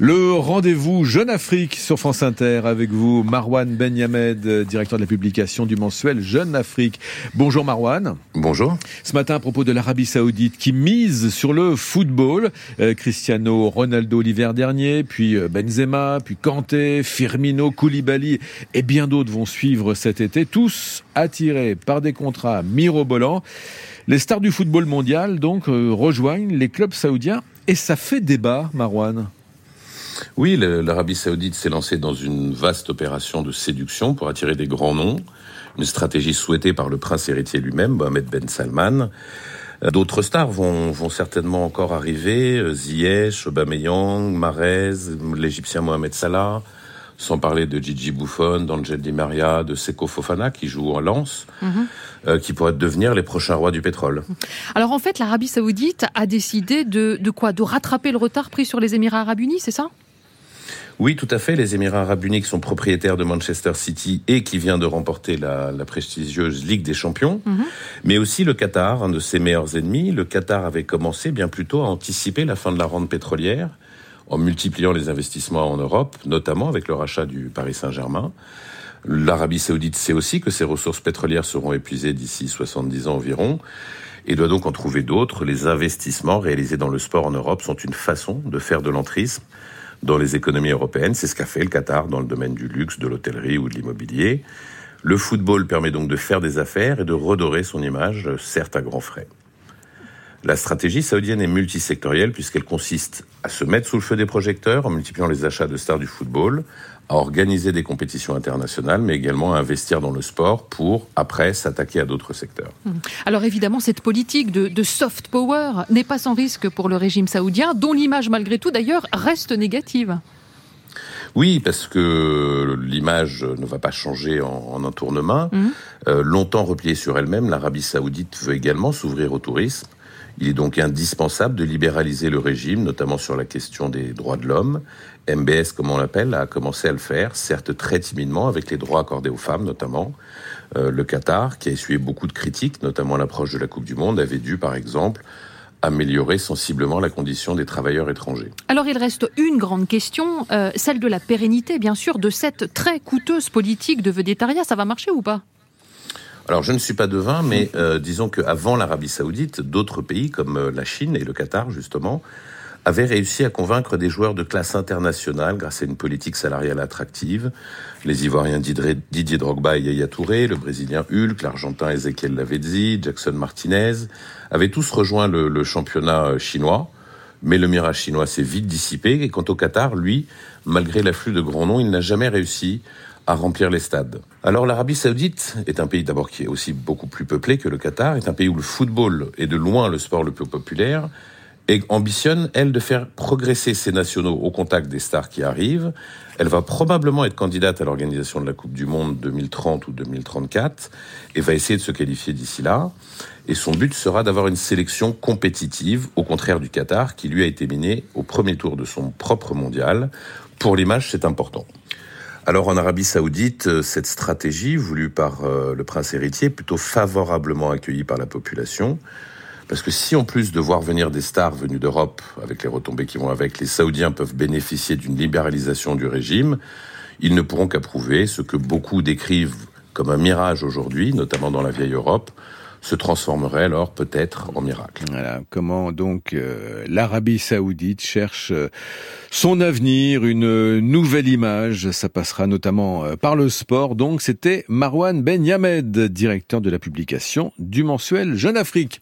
Le rendez-vous Jeune Afrique sur France Inter avec vous, Marwan Ben Yamed, directeur de la publication du mensuel Jeune Afrique. Bonjour Marwan. Bonjour. Ce matin à propos de l'Arabie Saoudite qui mise sur le football, euh, Cristiano Ronaldo l'hiver dernier, puis euh, Benzema, puis Kanté, Firmino, Koulibaly et bien d'autres vont suivre cet été, tous attirés par des contrats mirobolants. Les stars du football mondial donc euh, rejoignent les clubs saoudiens et ça fait débat, Marwan. Oui, l'Arabie saoudite s'est lancée dans une vaste opération de séduction pour attirer des grands noms, une stratégie souhaitée par le prince héritier lui-même, Mohamed Ben Salman. Euh, d'autres stars vont, vont certainement encore arriver, euh, Ziyech, Aubameyang, Mahrez, l'Égyptien Mohamed Salah, sans parler de Gigi Buffon, d'Angel Di Maria, de Seko Fofana qui joue en lance, mhm. euh, qui pourraient devenir les prochains rois du pétrole. Alors en fait, l'Arabie Saoudite a décidé de, de quoi? De rattraper le retard pris sur les Émirats Arabes Unis, c'est ça? Oui, tout à fait. Les Émirats arabes unis sont propriétaires de Manchester City et qui vient de remporter la, prestigieuse Ligue des Champions, mhm. mais aussi le Qatar, un de ses meilleurs ennemis. Le Qatar avait commencé bien plus tôt à anticiper la fin de la rente pétrolière en multipliant les investissements en Europe, notamment avec le rachat du Paris Saint-Germain. L'Arabie saoudite sait aussi que ses ressources pétrolières seront épuisées d'ici 70 ans environ et doit donc en trouver d'autres. Les investissements réalisés dans le sport en Europe sont une façon de faire de l'entrisme dans les économies européennes. C'est ce qu'a fait le Qatar dans le domaine du luxe, de l'hôtellerie ou de l'immobilier. Le football permet donc de faire des affaires et de redorer son image, certes à grands frais. La stratégie saoudienne est multisectorielle puisqu'elle consiste à se mettre sous le feu des projecteurs en multipliant les achats de stars du football, à organiser des compétitions internationales, mais également à investir dans le sport pour, après, s'attaquer à d'autres secteurs. Mmh. Alors évidemment, cette politique de, de soft power n'est pas sans risque pour le régime saoudien, dont l'image, malgré tout d'ailleurs, reste négative. Oui, parce que l'image ne va pas changer en, un tournement. Mmh. Euh, longtemps repliée sur elle-même, l'Arabie saoudite veut également s'ouvrir au tourisme. Il est donc indispensable de libéraliser le régime, notamment sur la question des droits de l'homme. MBS, comme on l'appelle, a commencé à le faire, certes très timidement, avec les droits accordés aux femmes notamment. Euh, le Qatar, qui a essuyé beaucoup de critiques, notamment à l'approche de la Coupe du Monde, avait dû, par exemple, améliorer sensiblement la condition des travailleurs étrangers. Alors il reste une grande question, euh, celle de la pérennité, bien sûr, de cette très coûteuse politique de vedettariat. Ça va marcher ou pas? Alors je ne suis pas devin, mais euh, disons qu'avant l'Arabie saoudite, d'autres pays comme euh, la Chine et le Qatar, justement, avaient réussi à convaincre des joueurs de classe internationale grâce à une politique salariale attractive. Les Ivoiriens Didier Drogba et Yaya Touré, le Brésilien Hulk, l'Argentin Ezequiel Lavezzi, Jackson Martinez, avaient tous rejoint le, le championnat euh, chinois. Mais le mirage chinois s'est vite dissipé et quant au Qatar, lui, malgré l'afflux de grands noms, il n'a jamais réussi à remplir les stades. Alors l'Arabie saoudite est un pays d'abord qui est aussi beaucoup plus peuplé que le Qatar, est un pays où le football est de loin le sport le plus populaire, et ambitionne, elle, de faire progresser ses nationaux au contact des stars qui arrivent. Elle va probablement être candidate à l'organisation de la Coupe du Monde 2030 ou 2034 et va essayer de se qualifier d'ici là. Et son but sera d'avoir une sélection compétitive, au contraire du Qatar, qui lui a été miné au premier tour de son propre mondial. Pour l'image, c'est important. Alors en Arabie saoudite, euh, cette stratégie voulue par euh, le prince héritier est plutôt favorablement accueillie par la population. Parce que si en plus de voir venir des stars venues d'Europe, avec les retombées qui vont avec, les Saoudiens peuvent bénéficier d'une libéralisation du régime, ils ne pourront qu'approuver ce que beaucoup décrivent comme un mirage aujourd'hui, notamment dans la vieille Europe, se transformerait alors peut-être en miracle. Voilà, comment donc euh, l'Arabie saoudite cherche euh, son avenir, une nouvelle image, ça passera notamment euh, par le sport. Donc c'était Marwan Ben Yamed, directeur de la publication du mensuel Jeune Afrique.